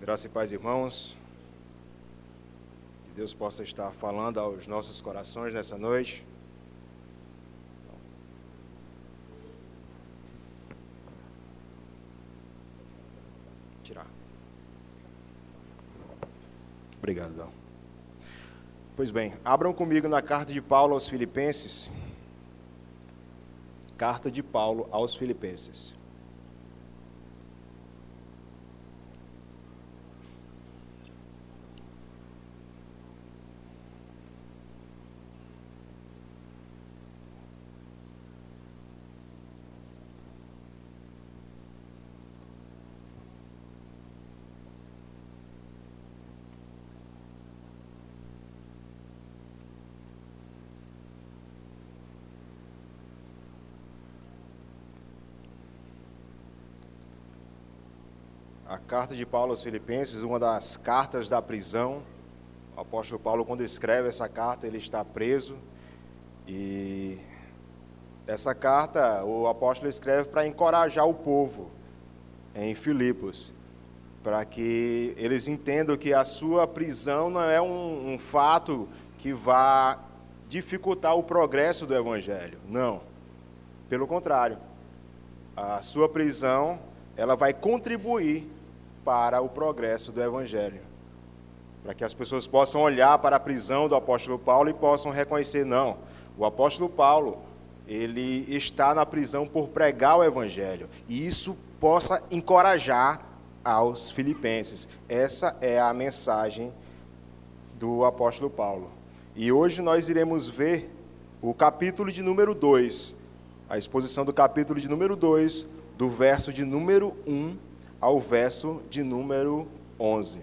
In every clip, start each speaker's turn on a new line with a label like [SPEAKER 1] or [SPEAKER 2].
[SPEAKER 1] Graça e paz, irmãos. Que Deus possa estar falando aos nossos corações nessa noite. Tirar. Obrigado, Dão. Pois bem, abram comigo na carta de Paulo aos Filipenses. Carta de Paulo aos Filipenses. a carta de Paulo aos Filipenses, uma das cartas da prisão. O apóstolo Paulo, quando escreve essa carta, ele está preso. E essa carta o apóstolo escreve para encorajar o povo em Filipos, para que eles entendam que a sua prisão não é um, um fato que vá dificultar o progresso do evangelho. Não. Pelo contrário, a sua prisão ela vai contribuir para o progresso do Evangelho. Para que as pessoas possam olhar para a prisão do apóstolo Paulo e possam reconhecer, não, o apóstolo Paulo, ele está na prisão por pregar o Evangelho. E isso possa encorajar aos filipenses. Essa é a mensagem do apóstolo Paulo. E hoje nós iremos ver o capítulo de número 2, a exposição do capítulo de número 2, do verso de número 1 ao verso de número 11.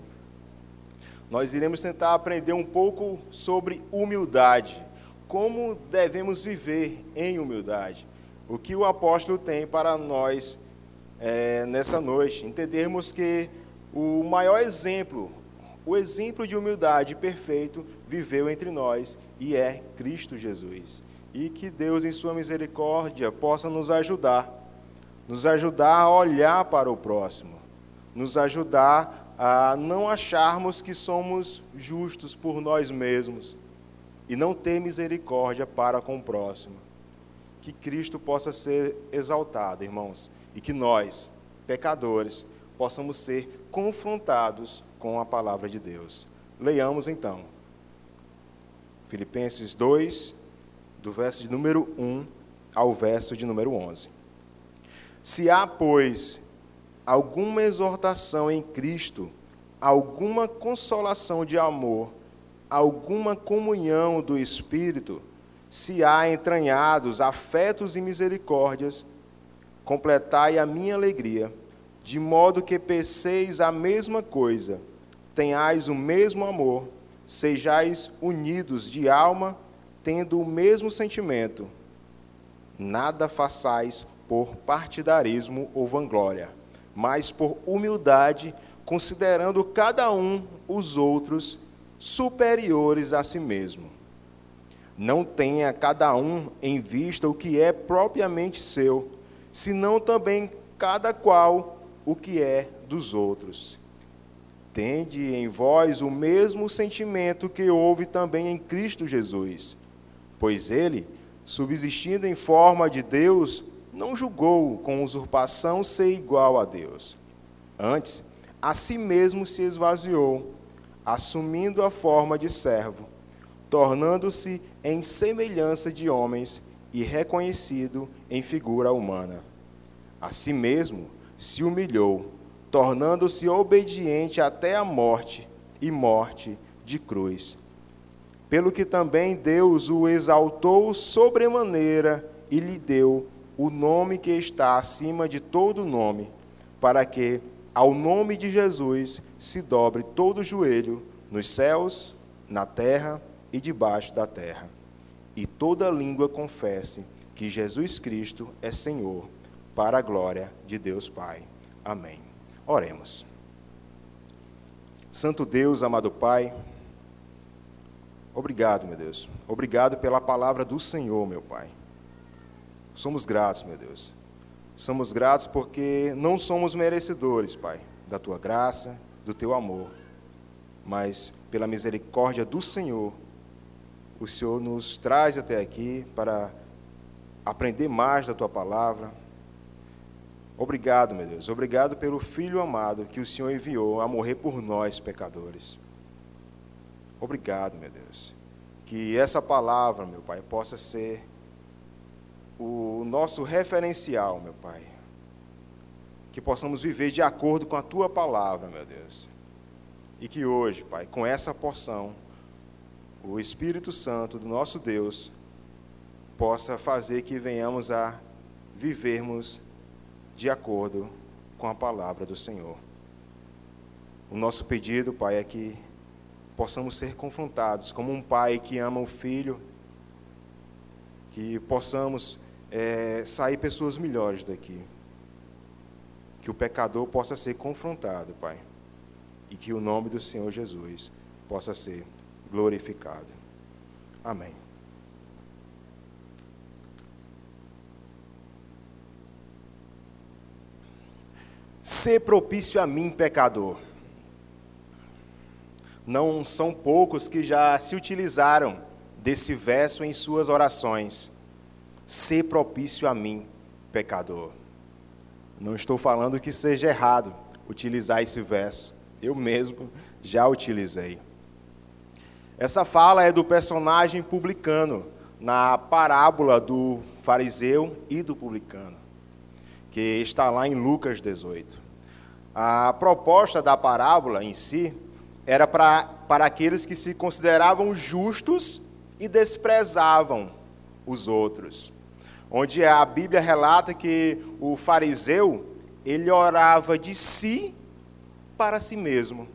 [SPEAKER 1] Nós iremos tentar aprender um pouco sobre humildade, como devemos viver em humildade, o que o apóstolo tem para nós é, nessa noite. Entendermos que o maior exemplo, o exemplo de humildade perfeito, viveu entre nós e é Cristo Jesus. E que Deus, em Sua misericórdia, possa nos ajudar nos ajudar a olhar para o próximo, nos ajudar a não acharmos que somos justos por nós mesmos e não ter misericórdia para com o próximo. Que Cristo possa ser exaltado, irmãos, e que nós, pecadores, possamos ser confrontados com a palavra de Deus. Leiamos então. Filipenses 2, do verso de número 1 ao verso de número 11. Se há, pois, alguma exortação em Cristo, alguma consolação de amor, alguma comunhão do Espírito, se há entranhados afetos e misericórdias, completai a minha alegria, de modo que penseis a mesma coisa, tenhais o mesmo amor, sejais unidos de alma, tendo o mesmo sentimento. Nada façais por partidarismo ou vanglória, mas por humildade, considerando cada um os outros superiores a si mesmo. Não tenha cada um em vista o que é propriamente seu, senão também cada qual o que é dos outros. Tende em vós o mesmo sentimento que houve também em Cristo Jesus, pois ele, subsistindo em forma de Deus, não julgou com usurpação ser igual a Deus. Antes, a si mesmo se esvaziou, assumindo a forma de servo, tornando-se em semelhança de homens e reconhecido em figura humana. A si mesmo se humilhou, tornando-se obediente até a morte e morte de cruz. Pelo que também Deus o exaltou sobremaneira e lhe deu o nome que está acima de todo nome, para que ao nome de Jesus se dobre todo o joelho nos céus, na terra e debaixo da terra, e toda língua confesse que Jesus Cristo é Senhor, para a glória de Deus Pai. Amém. Oremos. Santo Deus, amado Pai, obrigado, meu Deus. Obrigado pela palavra do Senhor, meu Pai. Somos gratos, meu Deus. Somos gratos porque não somos merecedores, Pai, da tua graça, do teu amor, mas pela misericórdia do Senhor, o Senhor nos traz até aqui para aprender mais da tua palavra. Obrigado, meu Deus. Obrigado pelo Filho amado que o Senhor enviou a morrer por nós, pecadores. Obrigado, meu Deus. Que essa palavra, meu Pai, possa ser o nosso referencial, meu Pai. Que possamos viver de acordo com a tua palavra, meu Deus. E que hoje, Pai, com essa porção, o Espírito Santo do nosso Deus possa fazer que venhamos a vivermos de acordo com a palavra do Senhor. O nosso pedido, Pai, é que possamos ser confrontados como um pai que ama o filho, que possamos é, sair pessoas melhores daqui. Que o pecador possa ser confrontado, Pai. E que o nome do Senhor Jesus possa ser glorificado. Amém. Ser propício a mim, pecador. Não são poucos que já se utilizaram desse verso em suas orações. Ser propício a mim, pecador. Não estou falando que seja errado utilizar esse verso. Eu mesmo já utilizei. Essa fala é do personagem publicano, na parábola do fariseu e do publicano que está lá em Lucas 18. A proposta da parábola em si era para, para aqueles que se consideravam justos e desprezavam os outros. Onde a Bíblia relata que o fariseu, ele orava de si para si mesmo.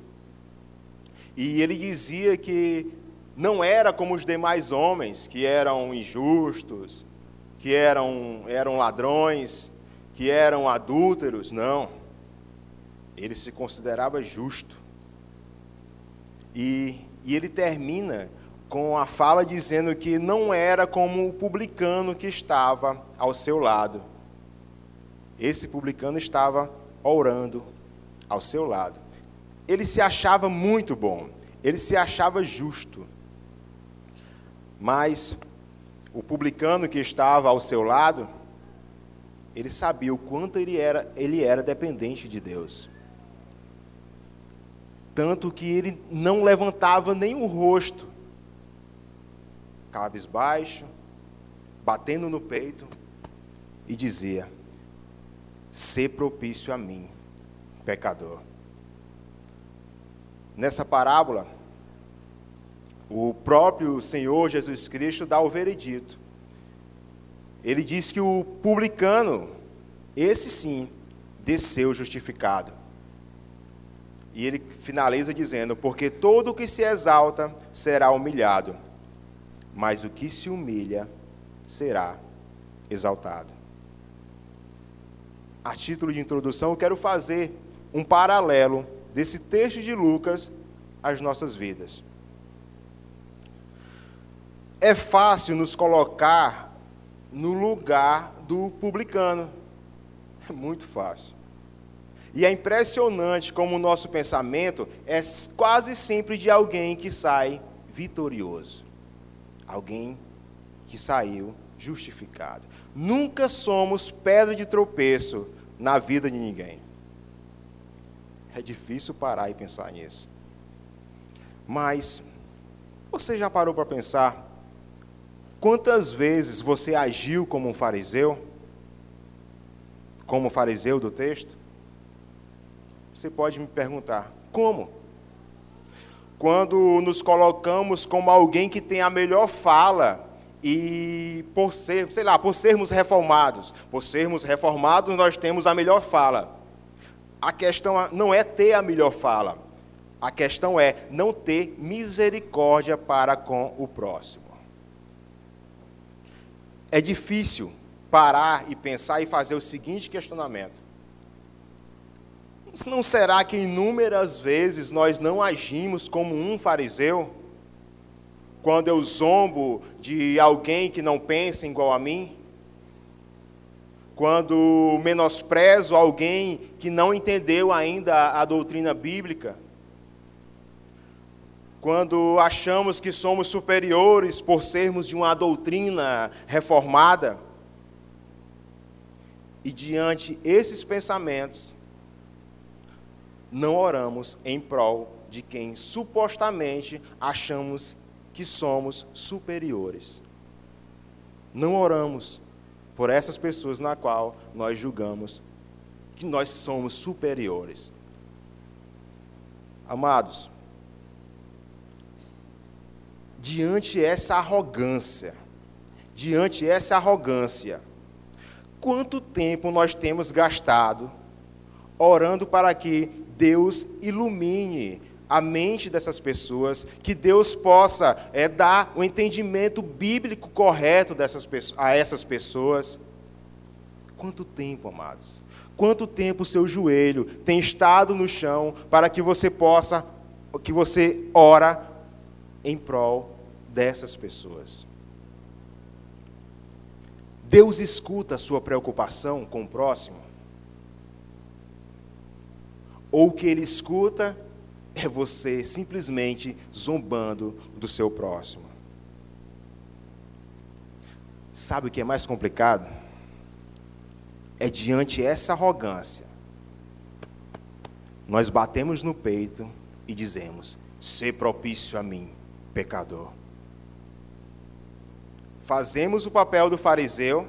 [SPEAKER 1] E ele dizia que não era como os demais homens, que eram injustos, que eram, eram ladrões, que eram adúlteros, não. Ele se considerava justo. E, e ele termina com a fala dizendo que não era como o publicano que estava ao seu lado. Esse publicano estava orando ao seu lado. Ele se achava muito bom, ele se achava justo. Mas o publicano que estava ao seu lado, ele sabia o quanto ele era, ele era dependente de Deus. Tanto que ele não levantava nem o rosto, cabisbaixo, batendo no peito, e dizia: Ser propício a mim, pecador. Nessa parábola, o próprio Senhor Jesus Cristo dá o veredito ele diz que o publicano, esse sim, desceu justificado. E ele finaliza dizendo: Porque todo o que se exalta será humilhado, mas o que se humilha será exaltado. A título de introdução, eu quero fazer um paralelo desse texto de Lucas às nossas vidas. É fácil nos colocar no lugar do publicano. É muito fácil. E é impressionante como o nosso pensamento é quase sempre de alguém que sai vitorioso. Alguém que saiu justificado. Nunca somos pedra de tropeço na vida de ninguém. É difícil parar e pensar nisso. Mas você já parou para pensar Quantas vezes você agiu como um fariseu? Como fariseu do texto? Você pode me perguntar, como? Quando nos colocamos como alguém que tem a melhor fala e por ser, sei lá, por sermos reformados, por sermos reformados nós temos a melhor fala. A questão não é ter a melhor fala. A questão é não ter misericórdia para com o próximo é difícil parar e pensar e fazer o seguinte questionamento: não será que inúmeras vezes nós não agimos como um fariseu? Quando eu zombo de alguém que não pensa igual a mim? quando menosprezo alguém que não entendeu ainda a doutrina bíblica, quando achamos que somos superiores por sermos de uma doutrina reformada, e diante esses pensamentos, não oramos em prol de quem supostamente achamos que somos superiores. Não oramos por essas pessoas na qual nós julgamos que nós somos superiores. Amados, diante essa arrogância, diante essa arrogância, quanto tempo nós temos gastado orando para que Deus ilumine a mente dessas pessoas, que Deus possa é, dar o entendimento bíblico correto dessas, a essas pessoas. Quanto tempo, amados? Quanto tempo o seu joelho tem estado no chão para que você possa, que você ora em prol dessas pessoas? Deus escuta a sua preocupação com o próximo? Ou o que ele escuta é você simplesmente zombando do seu próximo. Sabe o que é mais complicado? É diante essa arrogância, nós batemos no peito e dizemos: "Ser propício a mim, pecador". Fazemos o papel do fariseu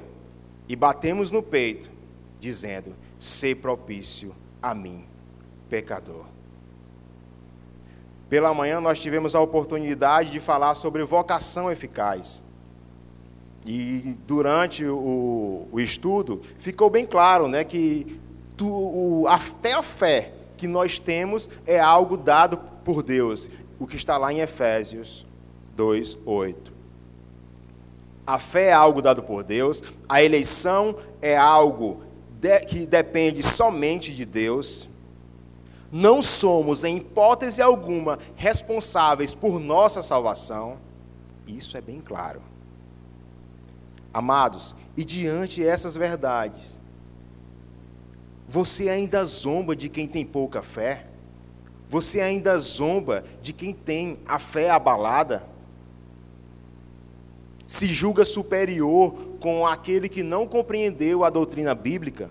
[SPEAKER 1] e batemos no peito, dizendo: "Ser propício a mim, pecador". Pela manhã nós tivemos a oportunidade de falar sobre vocação eficaz. E durante o, o estudo ficou bem claro né, que tu, o, até a fé que nós temos é algo dado por Deus, o que está lá em Efésios 2, 8. A fé é algo dado por Deus, a eleição é algo de, que depende somente de Deus não somos, em hipótese alguma, responsáveis por nossa salvação, isso é bem claro. Amados, e diante dessas verdades, você ainda zomba de quem tem pouca fé? Você ainda zomba de quem tem a fé abalada? Se julga superior com aquele que não compreendeu a doutrina bíblica?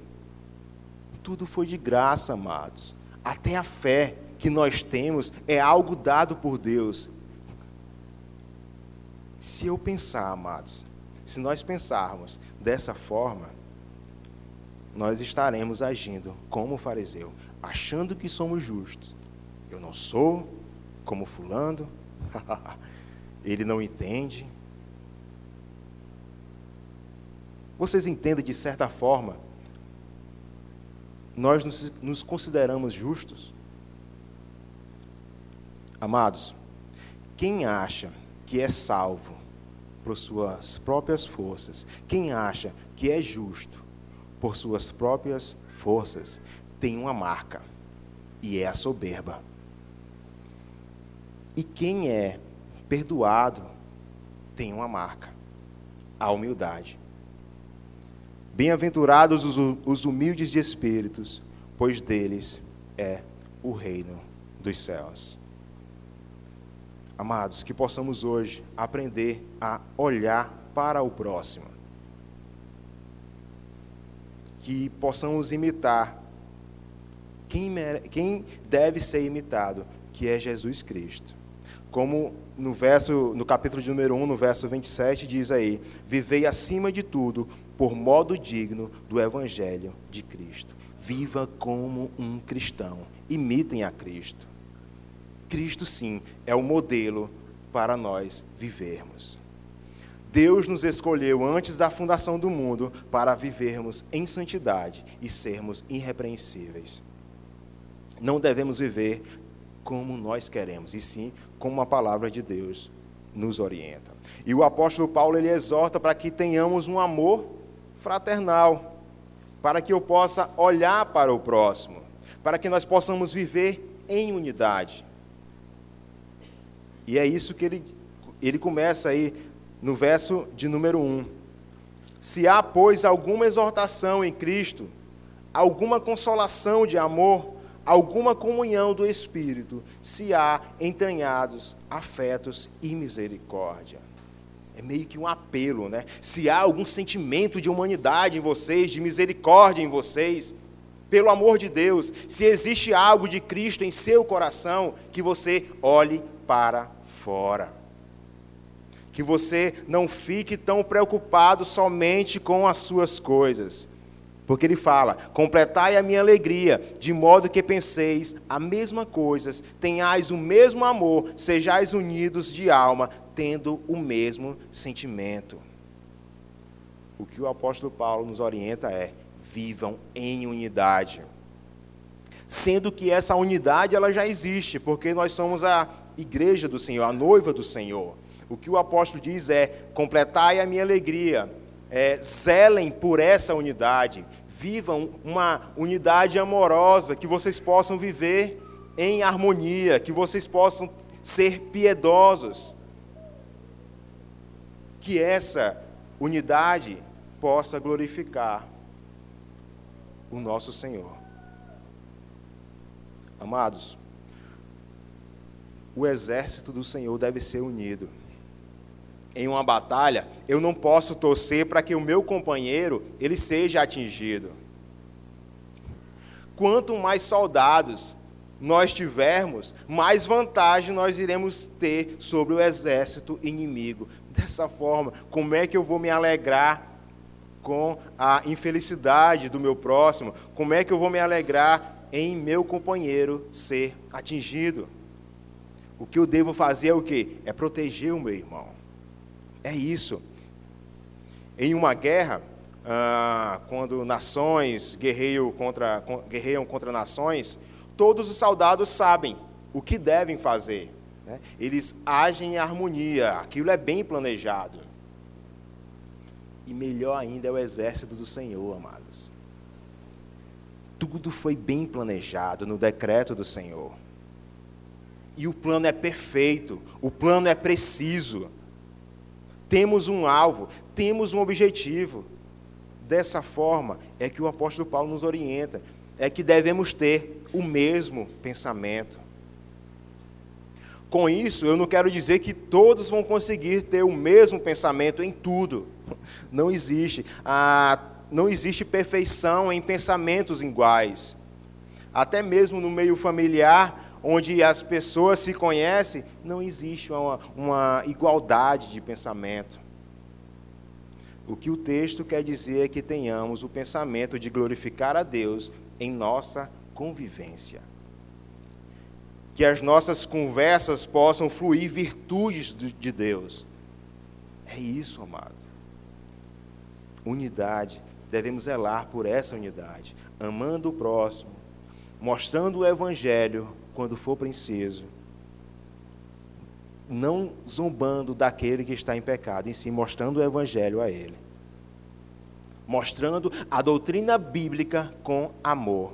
[SPEAKER 1] Tudo foi de graça, amados. Até a fé que nós temos é algo dado por Deus. Se eu pensar, amados, se nós pensarmos dessa forma, nós estaremos agindo como o fariseu, achando que somos justos. Eu não sou como fulano, ele não entende. Vocês entendem de certa forma nós nos, nos consideramos justos? Amados, quem acha que é salvo por suas próprias forças, quem acha que é justo por suas próprias forças, tem uma marca, e é a soberba. E quem é perdoado tem uma marca, a humildade. Bem-aventurados os humildes de espíritos, pois deles é o reino dos céus. Amados, que possamos hoje aprender a olhar para o próximo. Que possamos imitar quem, quem deve ser imitado, que é Jesus Cristo. Como no verso, no capítulo de número 1, no verso 27, diz aí: Vivei acima de tudo por modo digno do Evangelho de Cristo. Viva como um cristão. Imitem a Cristo. Cristo, sim, é o modelo para nós vivermos. Deus nos escolheu antes da fundação do mundo para vivermos em santidade e sermos irrepreensíveis. Não devemos viver como nós queremos, e sim como a palavra de Deus nos orienta. E o apóstolo Paulo ele exorta para que tenhamos um amor fraternal, para que eu possa olhar para o próximo, para que nós possamos viver em unidade. E é isso que ele, ele começa aí no verso de número 1. Se há, pois, alguma exortação em Cristo, alguma consolação de amor, alguma comunhão do Espírito, se há entranhados afetos e misericórdia. É meio que um apelo, né? Se há algum sentimento de humanidade em vocês, de misericórdia em vocês, pelo amor de Deus, se existe algo de Cristo em seu coração, que você olhe para fora. Que você não fique tão preocupado somente com as suas coisas. Porque ele fala: completai a minha alegria, de modo que penseis a mesma coisa, tenhais o mesmo amor, sejais unidos de alma, tendo o mesmo sentimento. O que o apóstolo Paulo nos orienta é: vivam em unidade. Sendo que essa unidade ela já existe, porque nós somos a igreja do Senhor, a noiva do Senhor. O que o apóstolo diz é: completai a minha alegria, é, zelem por essa unidade, vivam uma unidade amorosa, que vocês possam viver em harmonia, que vocês possam ser piedosos. Que essa unidade possa glorificar o nosso Senhor. Amados, o exército do Senhor deve ser unido. Em uma batalha, eu não posso torcer para que o meu companheiro ele seja atingido. Quanto mais soldados nós tivermos, mais vantagem nós iremos ter sobre o exército inimigo. Dessa forma, como é que eu vou me alegrar com a infelicidade do meu próximo? Como é que eu vou me alegrar em meu companheiro ser atingido? O que eu devo fazer é o quê? É proteger o meu irmão. É isso. Em uma guerra, ah, quando nações guerreiam contra, guerreiam contra nações, todos os soldados sabem o que devem fazer. Né? Eles agem em harmonia, aquilo é bem planejado. E melhor ainda é o exército do Senhor, amados. Tudo foi bem planejado no decreto do Senhor. E o plano é perfeito, o plano é preciso. Temos um alvo, temos um objetivo. Dessa forma é que o apóstolo Paulo nos orienta, é que devemos ter o mesmo pensamento. Com isso, eu não quero dizer que todos vão conseguir ter o mesmo pensamento em tudo. Não existe. Ah, não existe perfeição em pensamentos iguais. Até mesmo no meio familiar, onde as pessoas se conhecem, não existe uma, uma igualdade de pensamento. O que o texto quer dizer é que tenhamos o pensamento de glorificar a Deus em nossa convivência. Que as nossas conversas possam fluir virtudes de Deus. É isso, amado unidade. Devemos zelar por essa unidade, amando o próximo, mostrando o evangelho quando for preciso, não zombando daquele que está em pecado, em si mostrando o evangelho a ele. Mostrando a doutrina bíblica com amor.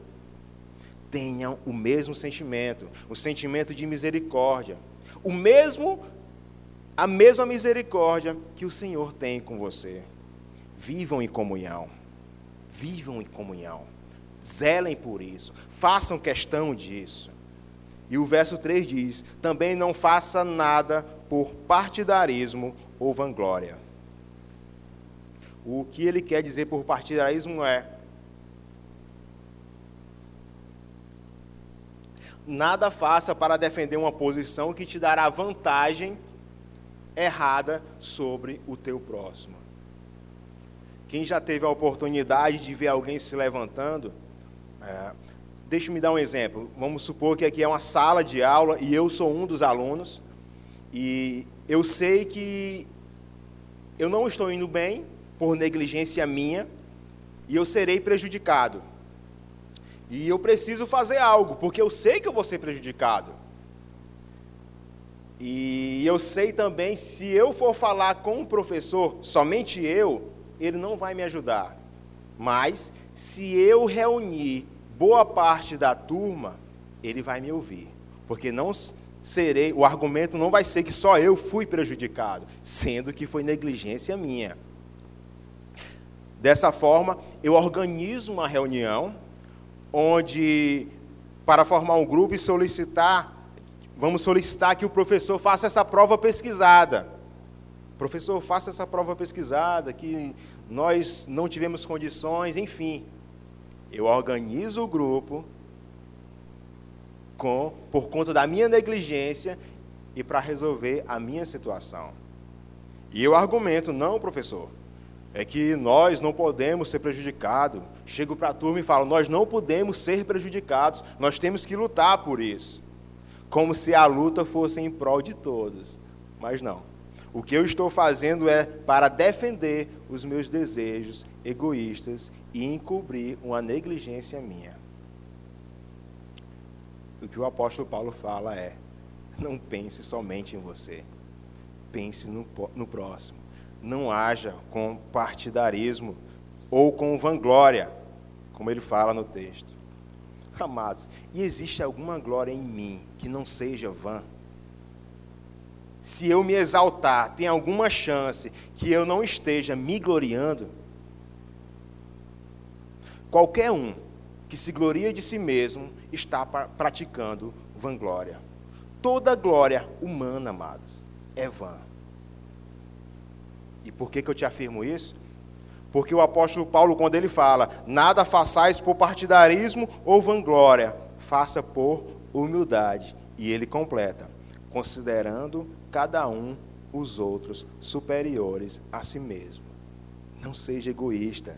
[SPEAKER 1] Tenham o mesmo sentimento, o sentimento de misericórdia, o mesmo a mesma misericórdia que o Senhor tem com você. Vivam em comunhão. Vivam em comunhão. Zelem por isso. Façam questão disso. E o verso 3 diz: também não faça nada por partidarismo ou vanglória. O que ele quer dizer por partidarismo é: nada faça para defender uma posição que te dará vantagem errada sobre o teu próximo. Quem já teve a oportunidade de ver alguém se levantando, é, deixe-me dar um exemplo. Vamos supor que aqui é uma sala de aula e eu sou um dos alunos, e eu sei que eu não estou indo bem por negligência minha, e eu serei prejudicado. E eu preciso fazer algo, porque eu sei que eu vou ser prejudicado. E eu sei também, se eu for falar com o professor, somente eu, ele não vai me ajudar. Mas, se eu reunir boa parte da turma, ele vai me ouvir. Porque não serei, o argumento não vai ser que só eu fui prejudicado, sendo que foi negligência minha. Dessa forma, eu organizo uma reunião onde, para formar um grupo e solicitar, vamos solicitar que o professor faça essa prova pesquisada. Professor, faça essa prova pesquisada, que nós não tivemos condições, enfim. Eu organizo o grupo com, por conta da minha negligência e para resolver a minha situação. E eu argumento, não, professor, é que nós não podemos ser prejudicados. Chego para a turma e falo, nós não podemos ser prejudicados, nós temos que lutar por isso. Como se a luta fosse em prol de todos. Mas não. O que eu estou fazendo é para defender os meus desejos egoístas e encobrir uma negligência minha. O que o apóstolo Paulo fala é: não pense somente em você, pense no, no próximo. Não haja com partidarismo ou com vanglória, como ele fala no texto. Amados, e existe alguma glória em mim que não seja vã? Se eu me exaltar, tem alguma chance que eu não esteja me gloriando? Qualquer um que se gloria de si mesmo está praticando vanglória. Toda glória humana, amados, é vã. E por que, que eu te afirmo isso? Porque o apóstolo Paulo, quando ele fala, nada façais por partidarismo ou vanglória, faça por humildade. E ele completa, considerando cada um os outros superiores a si mesmo. Não seja egoísta.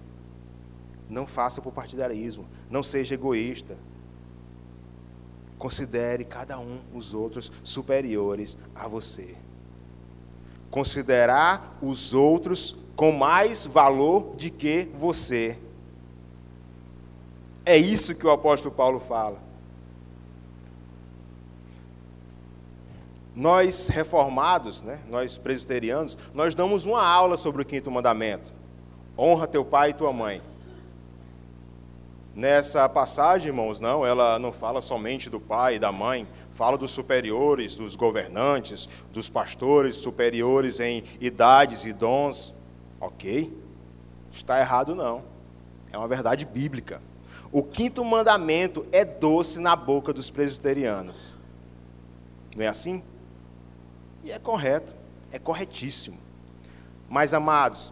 [SPEAKER 1] Não faça por partidarismo. Não seja egoísta. Considere cada um os outros superiores a você. Considerar os outros com mais valor de que você. É isso que o apóstolo Paulo fala. Nós reformados, né, nós presbiterianos, nós damos uma aula sobre o quinto mandamento. Honra teu pai e tua mãe. Nessa passagem, irmãos, não, ela não fala somente do pai e da mãe, fala dos superiores, dos governantes, dos pastores superiores em idades e dons. Ok? Está errado, não. É uma verdade bíblica. O quinto mandamento é doce na boca dos presbiterianos. Não é assim? E é correto, é corretíssimo. Mas, amados,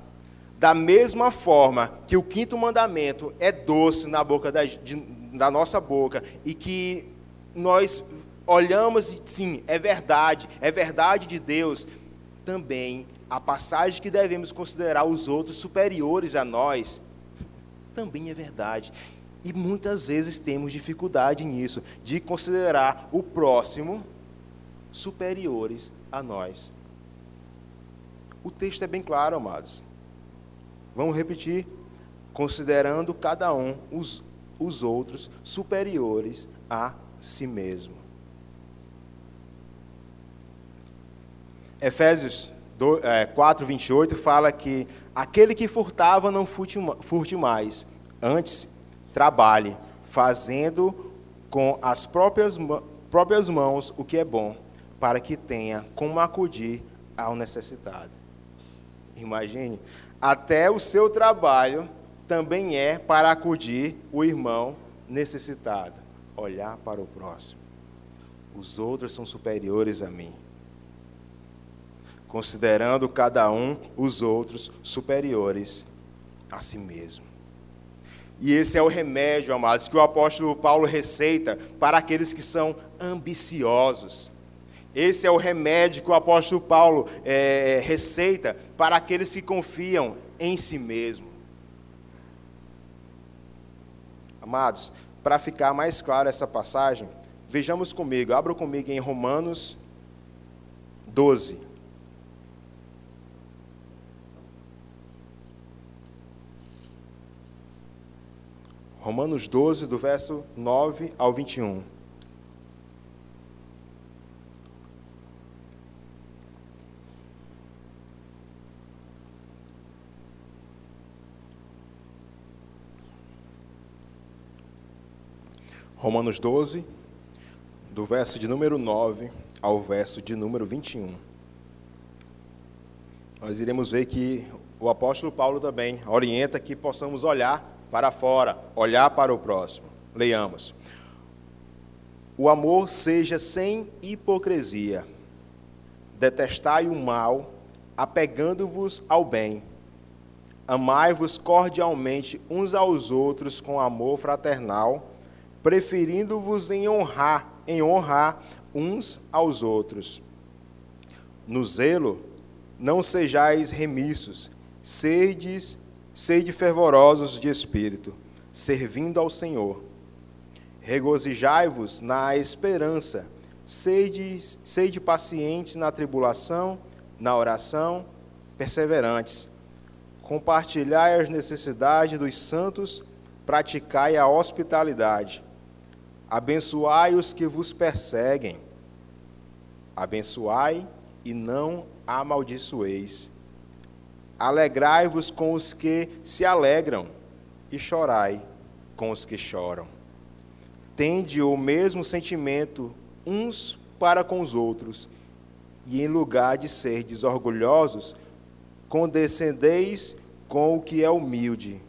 [SPEAKER 1] da mesma forma que o quinto mandamento é doce na boca da, de, da nossa boca e que nós olhamos e sim, é verdade, é verdade de Deus, também a passagem que devemos considerar os outros superiores a nós também é verdade. E muitas vezes temos dificuldade nisso, de considerar o próximo superiores a nós. O texto é bem claro, amados. Vamos repetir. Considerando cada um os, os outros superiores a si mesmo. Efésios 4, 28 é, fala que aquele que furtava não furte, mais, antes trabalhe, fazendo com as próprias, próprias mãos o que é bom, para que tenha como acudir ao necessitado. Imagine, até o seu trabalho também é para acudir o irmão necessitado. Olhar para o próximo. Os outros são superiores a mim. Considerando cada um os outros superiores a si mesmo. E esse é o remédio, amados, que o apóstolo Paulo receita para aqueles que são ambiciosos esse é o remédio que o apóstolo Paulo é, receita para aqueles que confiam em si mesmo. Amados, para ficar mais claro essa passagem, vejamos comigo, abra comigo em Romanos 12. Romanos 12, do verso 9 ao 21. Romanos 12, do verso de número 9 ao verso de número 21. Nós iremos ver que o apóstolo Paulo também orienta que possamos olhar para fora, olhar para o próximo. Leiamos. O amor seja sem hipocrisia. Detestai o mal, apegando-vos ao bem. Amai-vos cordialmente uns aos outros com amor fraternal, preferindo-vos em honrar, em honrar uns aos outros. No zelo, não sejais remissos, sedes, sede fervorosos de espírito, servindo ao Senhor. Regozijai-vos na esperança, sede, sede pacientes na tribulação, na oração, perseverantes. Compartilhai as necessidades dos santos, praticai a hospitalidade. Abençoai os que vos perseguem. Abençoai e não amaldiçoeis. Alegrai-vos com os que se alegram e chorai com os que choram. Tende o mesmo sentimento uns para com os outros, e em lugar de ser desorgulhosos, condescendeis com o que é humilde.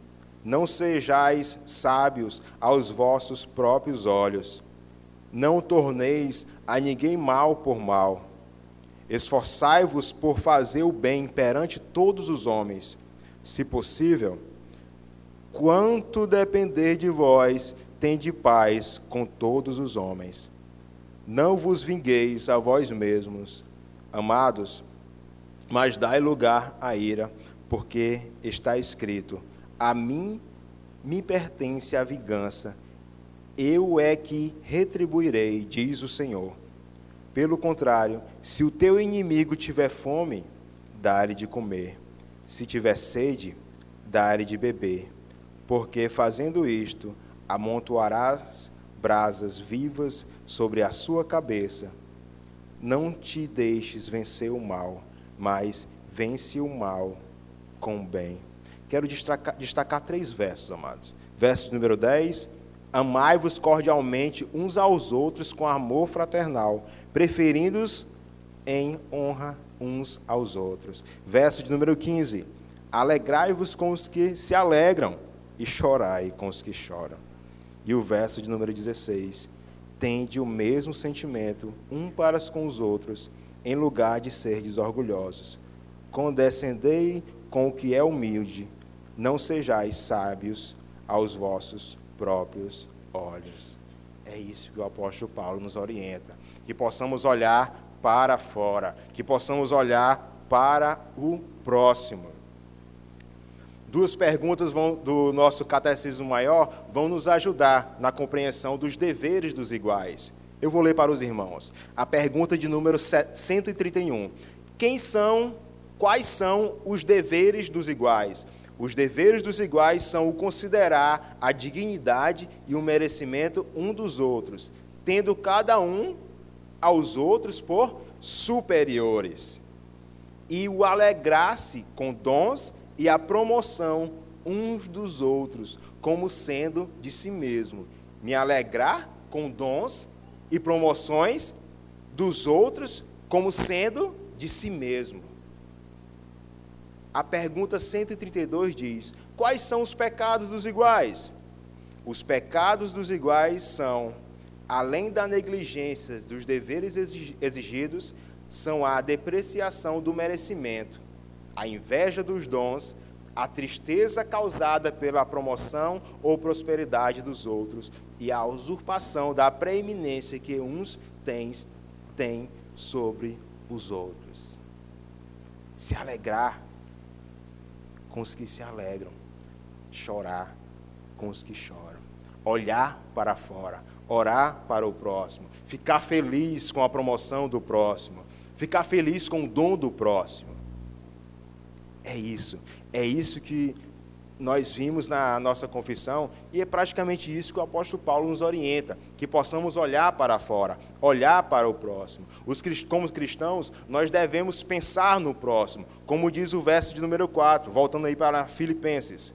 [SPEAKER 1] Não sejais sábios aos vossos próprios olhos. Não torneis a ninguém mal por mal. Esforçai-vos por fazer o bem perante todos os homens. Se possível, quanto depender de vós, tende paz com todos os homens. Não vos vingueis a vós mesmos, amados, mas dai lugar à ira, porque está escrito: A mim me pertence a vingança, eu é que retribuirei, diz o Senhor. Pelo contrário, se o teu inimigo tiver fome, dá-lhe de comer. Se tiver sede, dá-lhe de beber. Porque fazendo isto, amontoarás brasas vivas sobre a sua cabeça. Não te deixes vencer o mal, mas vence o mal com o bem. Quero destacar, destacar três versos, amados. Verso número 10. Amai-vos cordialmente uns aos outros com amor fraternal, preferindo-os em honra uns aos outros. Verso de número 15. Alegrai-vos com os que se alegram e chorai com os que choram. E o verso de número 16. Tende o mesmo sentimento um para com os outros, em lugar de ser desorgulhosos. Condescendei com o que é humilde, não sejais sábios aos vossos próprios olhos. É isso que o apóstolo Paulo nos orienta. Que possamos olhar para fora, que possamos olhar para o próximo. Duas perguntas vão, do nosso catecismo maior vão nos ajudar na compreensão dos deveres dos iguais. Eu vou ler para os irmãos. A pergunta de número 131. Quem são, quais são os deveres dos iguais? Os deveres dos iguais são o considerar a dignidade e o merecimento um dos outros, tendo cada um aos outros por superiores, e o alegrar-se com dons e a promoção uns dos outros, como sendo de si mesmo. Me alegrar com dons e promoções dos outros, como sendo de si mesmo. A pergunta 132 diz: Quais são os pecados dos iguais? Os pecados dos iguais são, além da negligência dos deveres exigidos, são a depreciação do merecimento, a inveja dos dons, a tristeza causada pela promoção ou prosperidade dos outros e a usurpação da preeminência que uns têm, têm sobre os outros. Se alegrar com os que se alegram, chorar com os que choram, olhar para fora, orar para o próximo, ficar feliz com a promoção do próximo, ficar feliz com o dom do próximo. É isso, é isso que nós vimos na nossa confissão, e é praticamente isso que o apóstolo Paulo nos orienta, que possamos olhar para fora, olhar para o próximo. Os, como cristãos, nós devemos pensar no próximo, como diz o verso de número 4, voltando aí para Filipenses.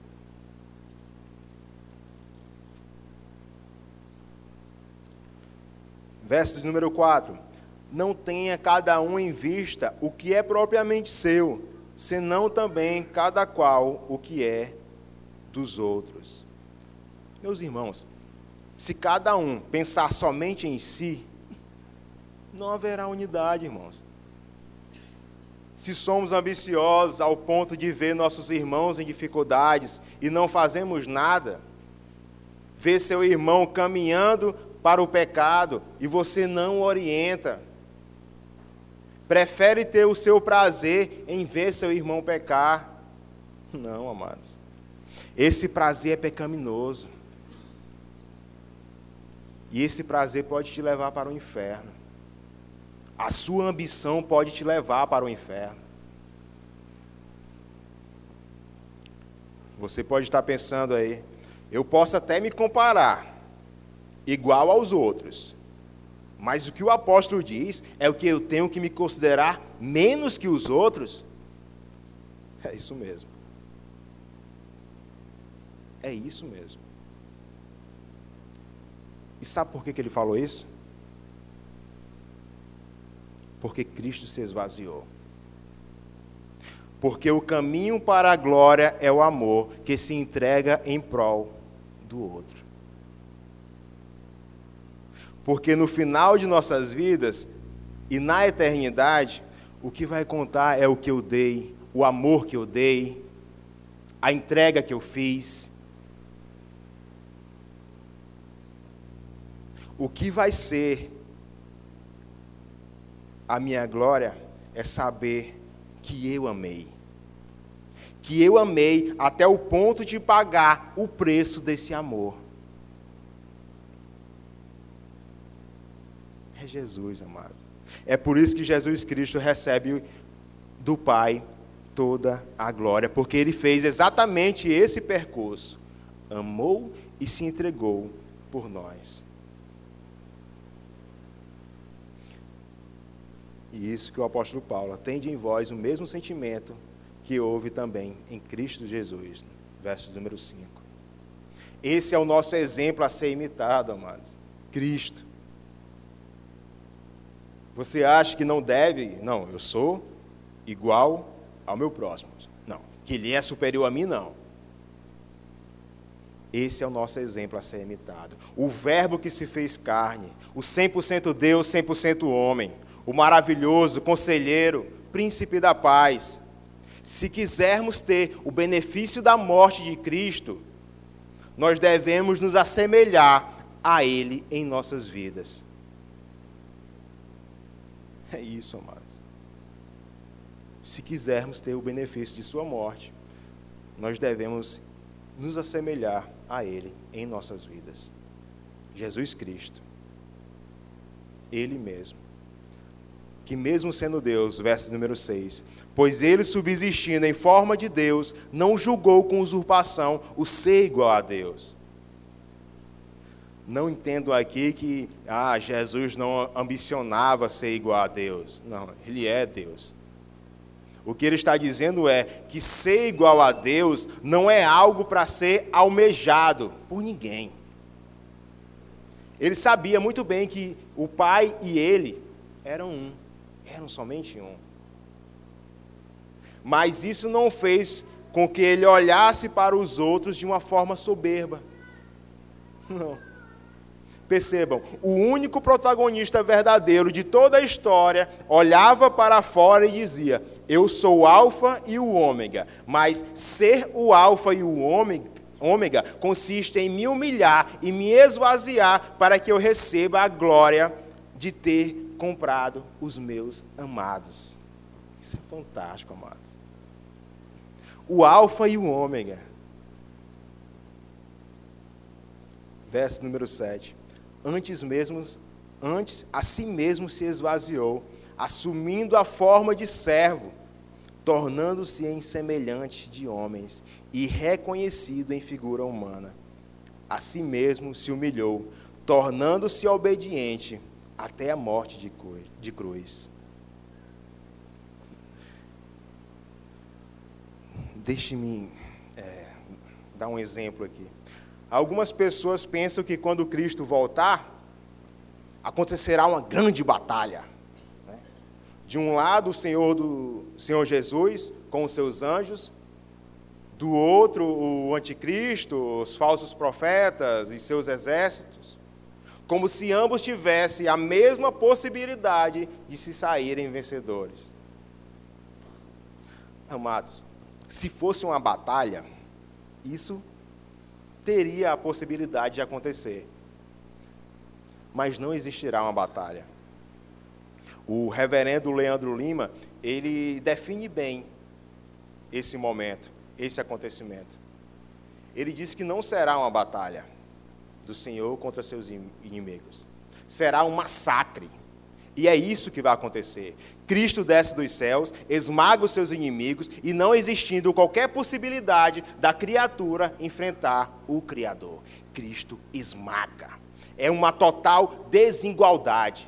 [SPEAKER 1] Verso de número 4. Não tenha cada um em vista o que é propriamente seu, senão também cada qual o que é dos outros. Meus irmãos, se cada um pensar somente em si, não haverá unidade, irmãos. Se somos ambiciosos ao ponto de ver nossos irmãos em dificuldades e não fazemos nada, ver seu irmão caminhando para o pecado e você não orienta, prefere ter o seu prazer em ver seu irmão pecar. Não, amados. Esse prazer é pecaminoso. E esse prazer pode te levar para o inferno. A sua ambição pode te levar para o inferno. Você pode estar pensando aí, eu posso até me comparar igual aos outros. Mas o que o apóstolo diz é o que eu tenho que me considerar menos que os outros. É isso mesmo. É isso mesmo. E sabe por que, que ele falou isso? Porque Cristo se esvaziou. Porque o caminho para a glória é o amor que se entrega em prol do outro. Porque no final de nossas vidas e na eternidade, o que vai contar é o que eu dei, o amor que eu dei, a entrega que eu fiz. O que vai ser a minha glória é saber que eu amei. Que eu amei até o ponto de pagar o preço desse amor. É Jesus, amado. É por isso que Jesus Cristo recebe do Pai toda a glória, porque ele fez exatamente esse percurso. Amou e se entregou por nós. E isso que o apóstolo Paulo atende em vós o mesmo sentimento que houve também em Cristo Jesus. Verso número 5. Esse é o nosso exemplo a ser imitado, amados. Cristo. Você acha que não deve? Não, eu sou igual ao meu próximo. Não, que ele é superior a mim, não. Esse é o nosso exemplo a ser imitado. O Verbo que se fez carne, o 100% Deus, 100% homem o maravilhoso conselheiro, príncipe da paz. Se quisermos ter o benefício da morte de Cristo, nós devemos nos assemelhar a Ele em nossas vidas. É isso, amados. Se quisermos ter o benefício de Sua morte, nós devemos nos assemelhar a Ele em nossas vidas. Jesus Cristo, Ele mesmo que, mesmo sendo Deus, verso número 6, pois ele, subsistindo em forma de Deus, não julgou com usurpação o ser igual a Deus. Não entendo aqui que ah, Jesus não ambicionava ser igual a Deus. Não, ele é Deus. O que ele está dizendo é que ser igual a Deus não é algo para ser almejado por ninguém. Ele sabia muito bem que o Pai e ele eram um eram somente um. Mas isso não fez com que ele olhasse para os outros de uma forma soberba. Não. Percebam, o único protagonista verdadeiro de toda a história olhava para fora e dizia: Eu sou o Alfa e o Ômega. Mas ser o Alfa e o Ômega, ômega consiste em me humilhar e me esvaziar para que eu receba a glória de ter comprado os meus amados. Isso é fantástico, amados. O Alfa e o Ômega. Verso número 7. Antes mesmo, antes a si mesmo se esvaziou, assumindo a forma de servo, tornando-se em semelhante de homens e reconhecido em figura humana. A si mesmo se humilhou, tornando-se obediente até a morte de, cruz. Deixe-me é, dar um exemplo aqui. Algumas pessoas pensam que quando Cristo voltar, acontecerá uma grande batalha. Né? De um lado, o Senhor, do, Senhor Jesus com os seus anjos, do outro o anticristo, os falsos profetas e seus exércitos, como se ambos tivessem a mesma possibilidade de se saírem vencedores. Amados, se fosse uma batalha, isso teria a possibilidade de acontecer. Mas não existirá uma batalha. O reverendo Leandro Lima, ele define bem esse momento, esse acontecimento. Ele diz que não será uma batalha do Senhor contra seus inimigos. Será um massacre. E é isso que vai acontecer. Cristo desce dos céus, esmaga os seus inimigos e não existindo qualquer possibilidade da criatura enfrentar o Criador. Cristo esmaga. É uma total desigualdade.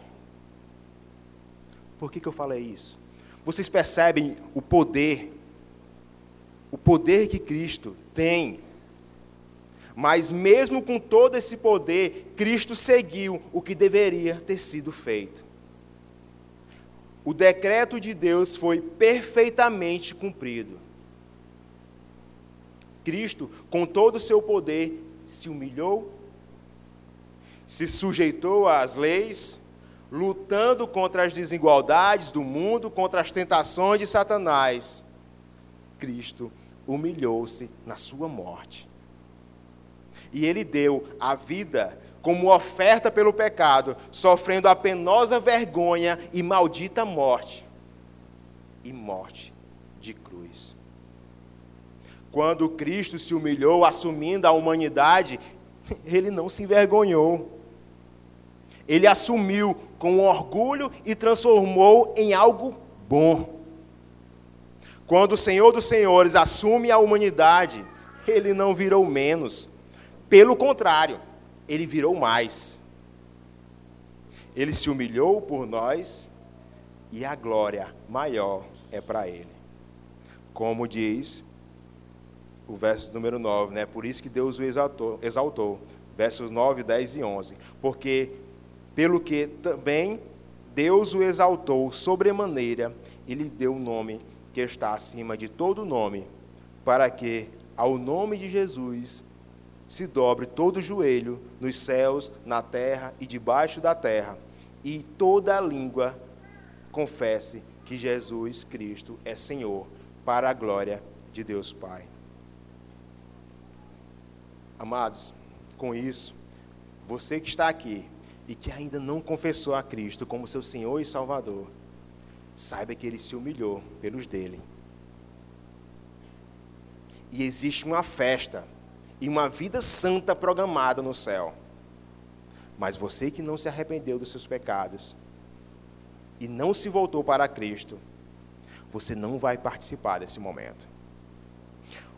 [SPEAKER 1] Por que, que eu falei isso? Vocês percebem o poder, o poder que Cristo tem. Mas mesmo com todo esse poder, Cristo seguiu o que deveria ter sido feito. O decreto de Deus foi perfeitamente cumprido. Cristo, com todo o seu poder, se humilhou, se sujeitou às leis, lutando contra as desigualdades do mundo, contra as tentações de Satanás, Cristo humilhou-se na sua morte. E ele deu a vida como oferta pelo pecado, sofrendo a penosa vergonha e maldita morte e morte de cruz. Quando Cristo se humilhou assumindo a humanidade, ele não se envergonhou ele assumiu com orgulho e transformou em algo bom. Quando o Senhor dos Senhores assume a humanidade, ele não virou menos. Pelo contrário, ele virou mais. Ele se humilhou por nós e a glória maior é para ele. Como diz o verso número 9, né? Por isso que Deus o exaltou, exaltou. Versos 9, 10 e 11. Porque pelo que também Deus o exaltou sobremaneira e lhe deu o nome que está acima de todo nome, para que ao nome de Jesus se dobre todo o joelho nos céus, na terra e debaixo da terra, e toda língua confesse que Jesus Cristo é Senhor, para a glória de Deus Pai. Amados, com isso, você que está aqui, e que ainda não confessou a Cristo como seu Senhor e Salvador, saiba que ele se humilhou pelos dele. E existe uma festa e uma vida santa programada no céu. Mas você que não se arrependeu dos seus pecados e não se voltou para Cristo, você não vai participar desse momento.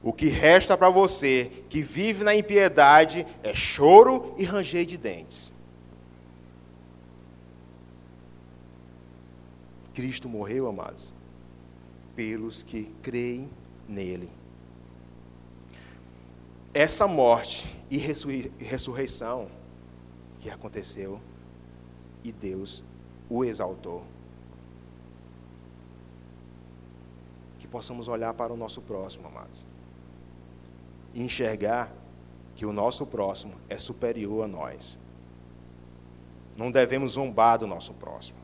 [SPEAKER 1] O que resta para você que vive na impiedade é choro e ranger de dentes. Cristo morreu, amados, pelos que creem nele. Essa morte e ressurreição que aconteceu e Deus o exaltou. Que possamos olhar para o nosso próximo, amados, e enxergar que o nosso próximo é superior a nós. Não devemos zombar do nosso próximo.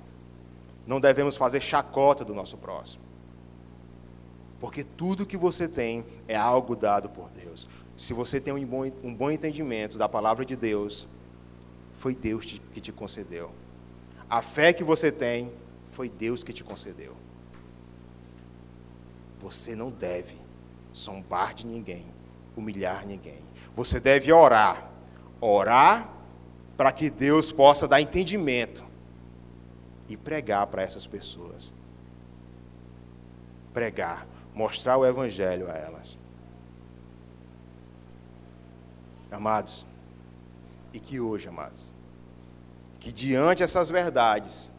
[SPEAKER 1] Não devemos fazer chacota do nosso próximo. Porque tudo que você tem é algo dado por Deus. Se você tem um bom, um bom entendimento da palavra de Deus, foi Deus que te concedeu. A fé que você tem, foi Deus que te concedeu. Você não deve zombar de ninguém, humilhar ninguém. Você deve orar. Orar para que Deus possa dar entendimento e pregar para essas pessoas. Pregar, mostrar o Evangelho a elas. Amados, e que hoje, amados, que diante dessas verdades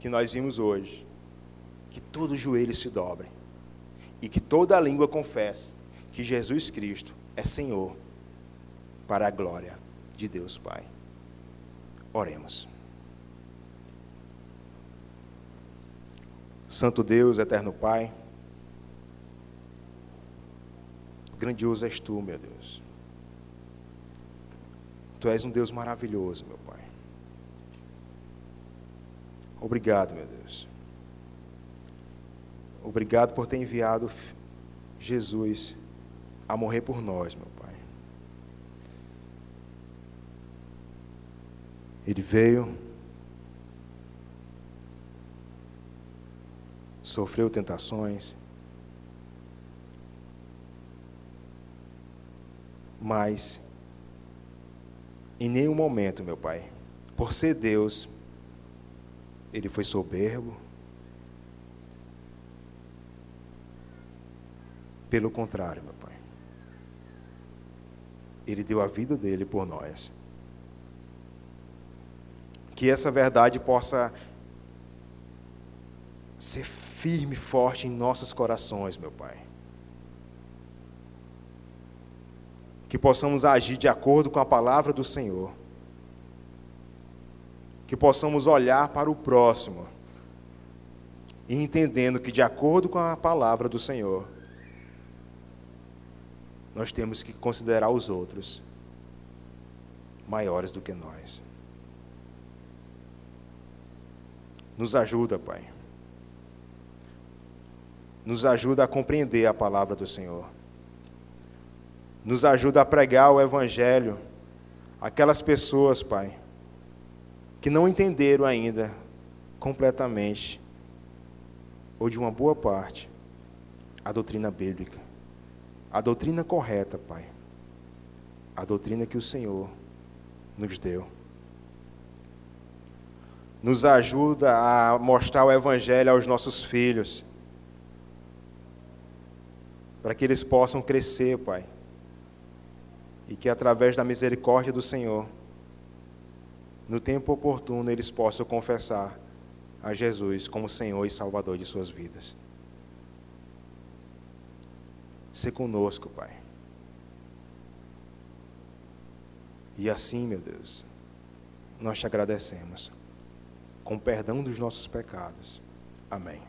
[SPEAKER 1] que nós vimos hoje, que todo joelho se dobre e que toda língua confesse que Jesus Cristo é Senhor, para a glória de Deus Pai. Oremos. Santo Deus, eterno Pai, grandioso és tu, meu Deus. Tu és um Deus maravilhoso, meu Pai. Obrigado, meu Deus. Obrigado por ter enviado Jesus a morrer por nós, meu Pai. Ele veio, sofreu tentações, mas em nenhum momento, meu Pai, por ser Deus, ele foi soberbo. Pelo contrário, meu Pai. Ele deu a vida dele por nós. Que essa verdade possa ser firme e forte em nossos corações, meu Pai. Que possamos agir de acordo com a palavra do Senhor. Que possamos olhar para o próximo e entendendo que, de acordo com a palavra do Senhor, nós temos que considerar os outros maiores do que nós. Nos ajuda, Pai. Nos ajuda a compreender a palavra do Senhor. Nos ajuda a pregar o Evangelho aquelas pessoas, Pai, que não entenderam ainda completamente, ou de uma boa parte, a doutrina bíblica a doutrina correta, Pai. A doutrina que o Senhor nos deu. Nos ajuda a mostrar o Evangelho aos nossos filhos, para que eles possam crescer, Pai, e que através da misericórdia do Senhor, no tempo oportuno, eles possam confessar a Jesus como Senhor e Salvador de suas vidas ser conosco, Pai. E assim, meu Deus, nós te agradecemos, com perdão dos nossos pecados. Amém.